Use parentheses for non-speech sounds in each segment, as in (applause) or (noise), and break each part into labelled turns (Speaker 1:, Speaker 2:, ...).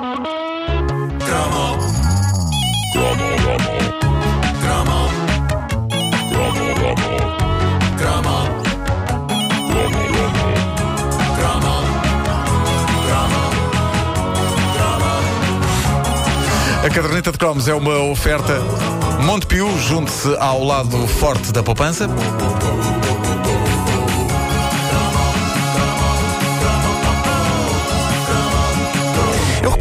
Speaker 1: A caderneta de cromos é uma oferta Montepio, junte-se ao lado forte da poupança.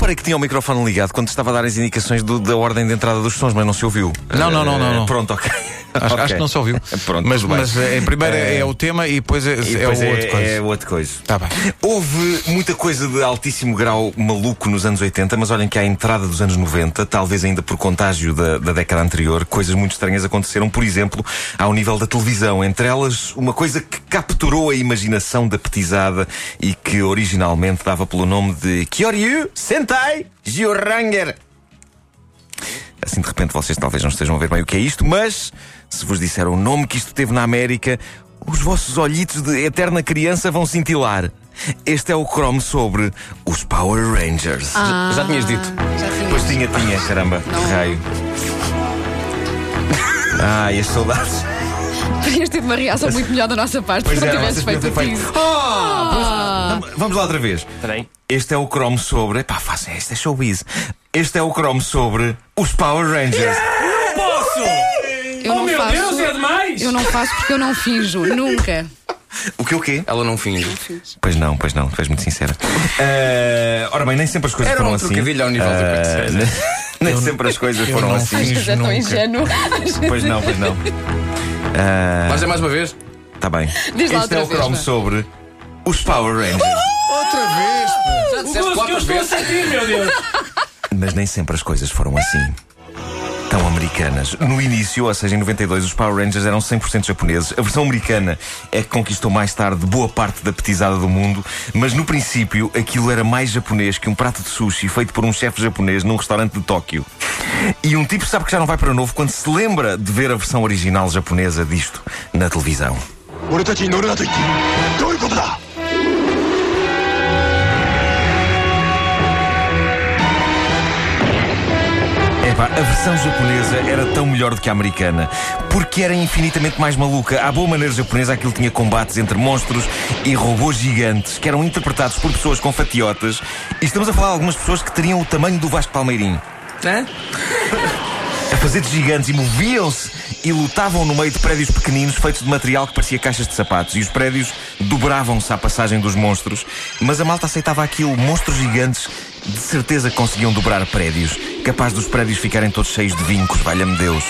Speaker 2: Reparei que tinha o microfone ligado quando estava a dar as indicações do- da ordem de entrada dos sons, mas não se ouviu.
Speaker 1: Não, não, não, não,
Speaker 2: Eh,
Speaker 1: não.
Speaker 2: Pronto, ok.
Speaker 1: Acho,
Speaker 2: Ok.
Speaker 1: acho que não se ouviu. (laughs)
Speaker 2: Pronto,
Speaker 1: mas, mas eh, em primeiro é, é o tema e depois é,
Speaker 2: E
Speaker 1: é
Speaker 2: depois
Speaker 1: o outro coisa.
Speaker 2: é outra coisa.
Speaker 1: Tá bem.
Speaker 2: Houve muita coisa de altíssimo grau maluco nos anos 80, mas olhem que à entrada dos anos 90, talvez ainda por contágio da, da década anterior, coisas muito estranhas aconteceram, por exemplo, ao nível da televisão. Entre elas, uma coisa que capturou a imaginação da petizada e que originalmente dava pelo nome de Kyoryu Sentai Juranger. Assim de repente vocês talvez não estejam a ver bem o que é isto, mas se vos disser o nome que isto teve na América, os vossos olhitos de eterna criança vão cintilar. Este é o Chrome sobre os Power Rangers.
Speaker 3: Já tinhas dito.
Speaker 4: Já tinha.
Speaker 2: Pois tinha, tinha, caramba, que raio. Ai, as saudades.
Speaker 4: Tinhas tido uma reação muito melhor da nossa parte
Speaker 2: Pois
Speaker 4: se não
Speaker 2: é,
Speaker 4: tivesses
Speaker 2: vocês
Speaker 4: feito
Speaker 2: podiam ter
Speaker 4: o
Speaker 2: Vamos lá outra vez.
Speaker 3: Espera aí.
Speaker 2: Este é o Chrome sobre. Epá, façam este é showbiz. Este é o Chrome sobre os Power Rangers.
Speaker 3: Posso!
Speaker 4: Eu
Speaker 3: oh
Speaker 4: não
Speaker 3: meu
Speaker 4: faço.
Speaker 3: Deus, é demais!
Speaker 4: Eu não faço porque eu não finjo, nunca.
Speaker 2: O que o quê?
Speaker 3: Ela não finge.
Speaker 2: Pois não, pois não, tu és muito sincera. Eh, ora bem, nem sempre as coisas
Speaker 3: Era
Speaker 2: foram
Speaker 3: um
Speaker 2: assim.
Speaker 3: ao nível do
Speaker 2: Eh, Nem (laughs) sempre as coisas
Speaker 1: eu
Speaker 2: foram
Speaker 1: não
Speaker 2: assim.
Speaker 4: Às vezes é tão
Speaker 1: nunca.
Speaker 4: ingênuo.
Speaker 2: Pois não, pois não. (laughs)
Speaker 3: Mas é mais uma vez?
Speaker 2: Está bem.
Speaker 4: Diz lá
Speaker 2: este é o Chrome sobre os Power Rangers.
Speaker 1: Outra vez! pá.
Speaker 3: Já disseste quatro vezes.
Speaker 5: sentir, meu Deus! (laughs)
Speaker 2: Mas nem sempre as coisas foram assim. Tão americanas. No início, ou seja, em 92, os Power Rangers eram 100% japoneses. A versão americana é que conquistou mais tarde boa parte da petizada do mundo, mas no princípio aquilo era mais japonês que um prato de sushi feito por um chefe japonês num restaurante de Tóquio. E um tipo sabe que já não vai para novo quando se lembra de ver a versão original japonesa disto na televisão.
Speaker 6: 俺たちに乗るなと言っているどういうことだ
Speaker 2: Epá, a versão japonesa era tão melhor do que a americana, porque era infinitamente mais maluca. À boa maneira japonesa, aquilo tinha combates entre monstros e robôs gigantes que eram interpretados por pessoas com fatiotas. E estamos a falar de algumas pessoas que teriam o tamanho do Vasco Palmeirim.
Speaker 3: Hã? (laughs)
Speaker 2: De gigantes e moviam-se e lutavam no meio de prédios pequeninos feitos de material que parecia caixas de sapatos. E os prédios dobravam-se à passagem dos monstros, mas a malta aceitava aquilo. Monstros gigantes de certeza conseguiam dobrar prédios, capaz dos prédios ficarem todos cheios de vincos, valha-me Deus.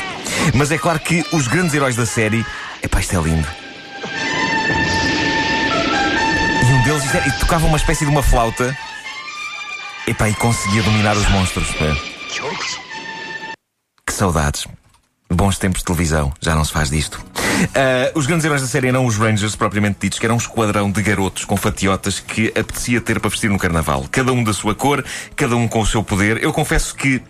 Speaker 2: Mas é claro que os grandes heróis da série. Epá, isto é lindo. E um deles é- e tocava uma espécie de uma flauta. Epá, e conseguia dominar os monstros. pá. Saudades. Bons tempos de televisão, já não se faz disto. Ah, os grandes heróis da série eram os Rangers, propriamente ditos, que eram um esquadrão de garotos com fatiotas que apetecia ter para vestir no carnaval. Cada um da sua cor, cada um com o seu poder. Eu confesso que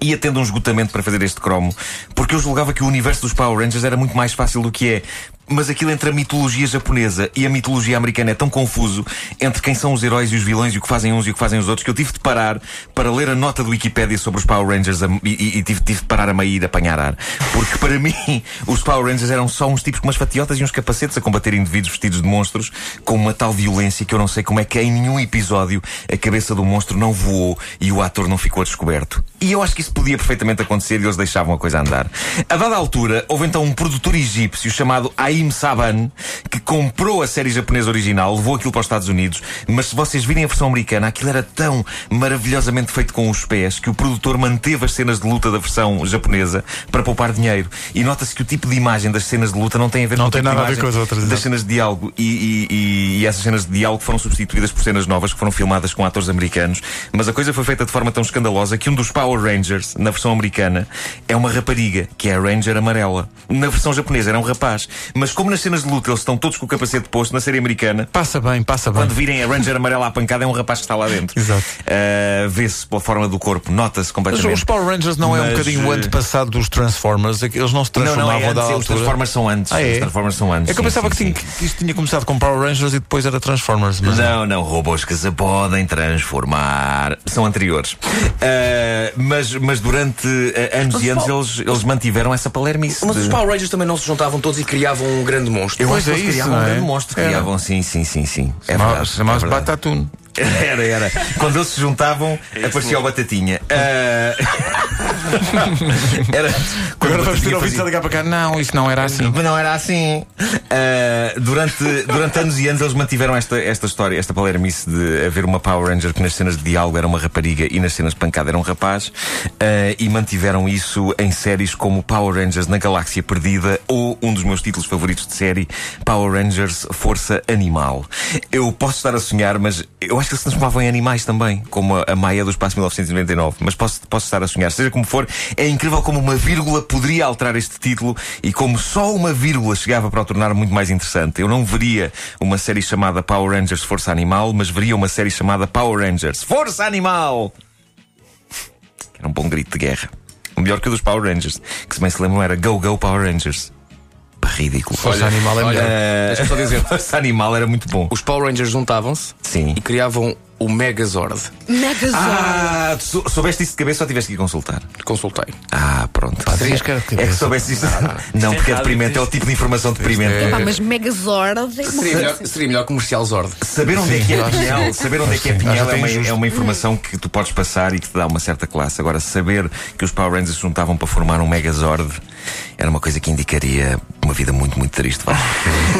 Speaker 2: ia tendo um esgotamento para fazer este cromo, porque eu julgava que o universo dos Power Rangers era muito mais fácil do que é. Mas aquilo entre a mitologia japonesa e a mitologia americana é tão confuso entre quem são os heróis e os vilões e o que fazem uns e o que fazem os outros que eu tive de parar para ler a nota do Wikipedia sobre os Power Rangers a- e, e- tive, tive de parar a meio e de apanhar ar. Porque para (laughs) mim os Power Rangers eram só uns tipos com umas fatiotas e uns capacetes a combater indivíduos vestidos de monstros com uma tal violência que eu não sei como é que em nenhum episódio a cabeça do monstro não voou e o ator não ficou descoberto. E eu acho que isso podia perfeitamente acontecer e eles deixavam a coisa andar. A dada altura, houve então um produtor egípcio chamado Aim Saban que comprou a série japonesa original, levou aquilo para os Estados Unidos, mas se vocês virem a versão americana, aquilo era tão maravilhosamente feito com os pés que o produtor manteve as cenas de luta da versão japonesa para poupar dinheiro. E nota-se que o tipo de imagem das cenas de luta não tem a ver
Speaker 1: Não
Speaker 2: com
Speaker 1: tem
Speaker 2: tipo de
Speaker 1: nada a ver com as outras,
Speaker 2: Das cenas de diálogo e, e- e- e essas cenas de diálogo foram substituídas por cenas novas que foram filmadas com atores americanos. Mas a coisa foi feita de forma tão escandalosa que um dos Power Rangers, na versão americana, é uma rapariga, que é a Ranger amarela. Na versão japonesa era um rapaz. Mas mas como nas cenas de luta eles estão todos com o capacete posto, na série americana,
Speaker 1: Passa bem, passa bem.
Speaker 2: quando virem a Ranger amarela à pancada, é um rapaz que está lá dentro. (laughs)
Speaker 1: Exato.
Speaker 2: Uh, Vê-se pela forma do corpo, nota-se
Speaker 1: Mas
Speaker 2: completamente.
Speaker 1: os Power Rangers não é um
Speaker 2: Mas,
Speaker 1: bocadinho o
Speaker 2: eh,
Speaker 1: antepassado dos Transformers? É Eles não se
Speaker 2: Não,
Speaker 1: transformavam
Speaker 2: não, é
Speaker 1: da
Speaker 2: antes, os
Speaker 1: altura?
Speaker 2: Transformers são antes.
Speaker 1: Ah, é?
Speaker 2: Os Transformers são antes.
Speaker 1: É que eu pensava
Speaker 2: sim,
Speaker 1: que,
Speaker 2: sim.
Speaker 1: que isto tinha começado com Power Rangers e depois era Transformers. Mas
Speaker 2: Não, não, robôs que se podem transformar. São anteriores. Ah, mas, mas durante ah, anos e anos eles, eles mantiveram essa palermice.
Speaker 3: Mas
Speaker 2: de-
Speaker 3: os Power Rangers também não se juntavam todos e criavam um grande monstro.
Speaker 2: Eu
Speaker 1: Pois
Speaker 2: acho que
Speaker 1: é
Speaker 2: eles
Speaker 1: isso,
Speaker 2: criavam
Speaker 1: não
Speaker 2: um
Speaker 1: é?
Speaker 2: grande monstro.
Speaker 1: Era.
Speaker 2: Criavam, sim, sim, sim, sim. É
Speaker 1: Chamava-
Speaker 2: verdade.
Speaker 1: Chamava-se
Speaker 2: é verdade.
Speaker 1: Batatune. (laughs)
Speaker 2: Era, era. Quando eles se juntavam, aparecia o Batatinha. Ah, (laughs) era. quando
Speaker 1: Agora vamos ter ouvidos
Speaker 2: fazia-
Speaker 1: a ligar para cá. Não, isso não era assim.
Speaker 2: Não era assim. Ah, durante, durante anos e anos eles mantiveram esta, esta história, esta palermice de haver uma Power Ranger que nas cenas de diálogo era uma rapariga e nas cenas de pancada era um rapaz. ah, e mantiveram isso em séries como Power Rangers na Galáxia Perdida ou um dos meus títulos favoritos de série, Power Rangers Força Animal. Eu posso estar a sonhar, mas eu acho que eles se transformavam em animais também, como a, a Maia do Espaço 1999. Mas posso, posso estar a sonhar. Seja como for, é incrível como uma vírgula poderia alterar este título e como só uma vírgula chegava para o tornar muito mais interessante. Eu não veria uma série chamada Power Rangers Força Animal, mas veria uma série chamada Power Rangers Força Animal! Era um bom grito de guerra. O melhor que o dos Power Rangers, que se bem se lembram era Go Go Power Rangers. Pá, Ridículo.
Speaker 1: Força Animal é
Speaker 3: olha,
Speaker 1: melhor.
Speaker 3: Deixa-me só dizer. (laughs)
Speaker 2: Força Animal era muito bom.
Speaker 3: Os Power Rangers juntavam-se
Speaker 2: Sim.
Speaker 3: e criavam o Megazord.
Speaker 4: Megazord.
Speaker 2: Ah, tu soubeste isso de cabeça ou tiveste que ir consultar?
Speaker 3: Consultei.
Speaker 2: Ah, pronto.
Speaker 1: Era de
Speaker 2: É que
Speaker 1: cabeça.
Speaker 2: soubesse isso. Não, porque é deprimente, é o tipo de informação deprimente.
Speaker 4: Epá, mas Megazord é
Speaker 3: Seria
Speaker 4: coisa.
Speaker 3: melhor, seria melhor comercial Zord.
Speaker 2: Saber onde é que é
Speaker 1: acho que
Speaker 2: Pinhel, saber onde é que é
Speaker 1: Sim,
Speaker 2: Pinhel é uma, é uma informação que tu podes passar e que te dá uma certa classe. Agora, saber que os Power Rangers se juntavam para formar um Megazord era uma coisa que indicaria uma vida muito, muito triste. (laughs)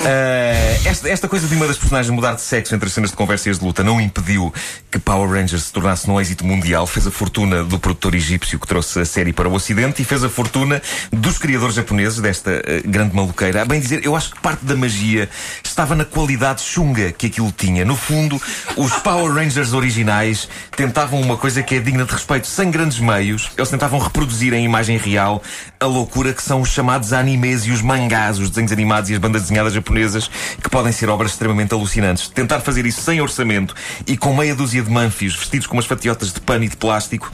Speaker 2: Eh, esta, esta coisa de uma das personagens mudar de sexo entre as cenas de conversa e as de luta não impediu que Power Rangers se tornasse num êxito mundial. Fez a fortuna do produtor egípcio que trouxe a série para o Ocidente e fez a fortuna dos criadores japoneses desta eh, grande maluqueira. A bem dizer, eu acho que parte da magia estava na qualidade chunga que aquilo tinha. No fundo, os Power Rangers originais tentavam uma coisa que é digna de respeito, sem grandes meios. Eles tentavam reproduzir em imagem real a loucura que são os chamados animes e os mangás, os desenhos animados e as bandas desenhadas japonesas, que podem ser obras extremamente alucinantes. Tentar fazer isso sem orçamento e com meia dúzia de manfios vestidos com umas fatiotas de pano e de plástico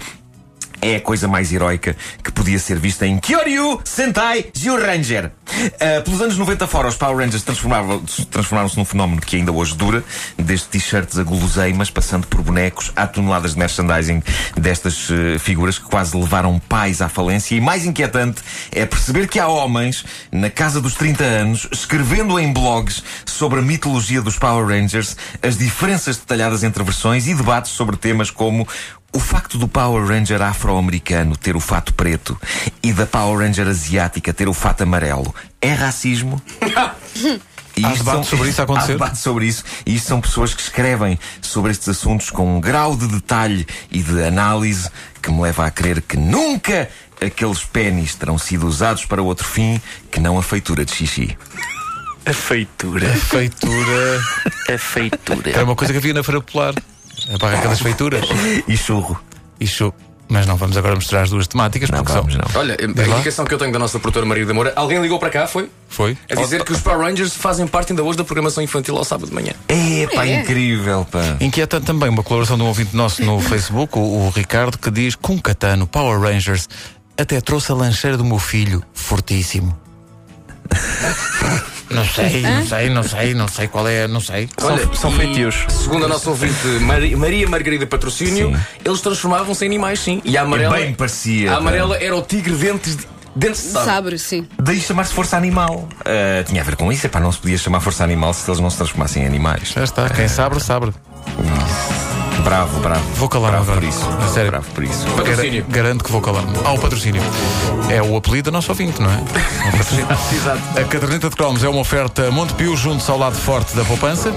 Speaker 2: é a coisa mais heroica que podia ser vista em Kyoryu Sentai Zyuranger. Uh, pelos anos 90 fora, os Power Rangers transformaram-se num fenómeno que ainda hoje dura, desde t-shirts a guloseimas, passando por bonecos, há toneladas de merchandising destas uh, figuras que quase levaram pais à falência. E mais inquietante é perceber que há homens, na casa dos 30 anos, escrevendo em blogs sobre a mitologia dos Power Rangers, as diferenças detalhadas entre versões e debates sobre temas como o facto do Power Ranger afro-americano ter o fato preto e da Power Ranger asiática ter o fato amarelo é racismo? (laughs) E
Speaker 1: Há debate sobre isso a acontecer?
Speaker 2: Há debate sobre isso. E isto são pessoas que escrevem sobre estes assuntos com um grau de detalhe e de análise que me leva a crer que nunca aqueles pênis terão sido usados para outro fim que não a feitura de xixi.
Speaker 5: A feitura.
Speaker 1: Feitura.
Speaker 5: A feitura.
Speaker 1: Era uma coisa que havia na Feira Popular. A barraca das feituras.
Speaker 2: E churro.
Speaker 1: Isso. Mas não vamos agora misturar as duas temáticas,
Speaker 2: Não
Speaker 1: porque
Speaker 2: vamos,
Speaker 1: são.
Speaker 2: não.
Speaker 3: Olha, a indicação que eu tenho da nossa produtora Maria da Moura, alguém ligou para cá, foi?
Speaker 1: Foi?
Speaker 3: A dizer que os Power Rangers fazem parte ainda hoje da programação infantil ao sábado de manhã.
Speaker 2: É, pá,
Speaker 4: É.
Speaker 2: incrível, pá.
Speaker 1: Inquieta também uma colaboração de um ouvinte nosso no Facebook, o, o Ricardo, que diz: com Catano, Power Rangers, até trouxe a lancheira do meu filho, fortíssimo. (laughs) Não sei, não sei, não sei, não sei qual é, não sei.
Speaker 3: Olha,
Speaker 5: são feitios.
Speaker 3: Segundo a nossa ouvinte Mari- Maria Margarida Patrocínio,
Speaker 2: Sim.
Speaker 3: eles transformavam-se em animais, sim. E a amarela.
Speaker 2: bem parecia,
Speaker 3: A amarela era o tigre dentes de. Dentes de sabre.
Speaker 4: Sabre, sim.
Speaker 2: Daí chamar-se Força Animal. Ah, tinha a ver com isso, epá, não se podia chamar Força Animal se eles não se transformassem em animais.
Speaker 1: Já está, quem sabe, sabe.
Speaker 2: Bravo, bravo.
Speaker 1: Vou calar-me
Speaker 2: bravo
Speaker 1: agora.
Speaker 2: por isso.
Speaker 1: A sério.
Speaker 2: Bravo por isso.
Speaker 3: Patrocínio.
Speaker 1: Gar- Garanto que vou calar-me. Ah, o patrocínio. É o apelido do nosso ouvinte, não é? (laughs) O patrocínio. A caderneta de cromos é uma oferta Montepio junto ao lado forte da poupança.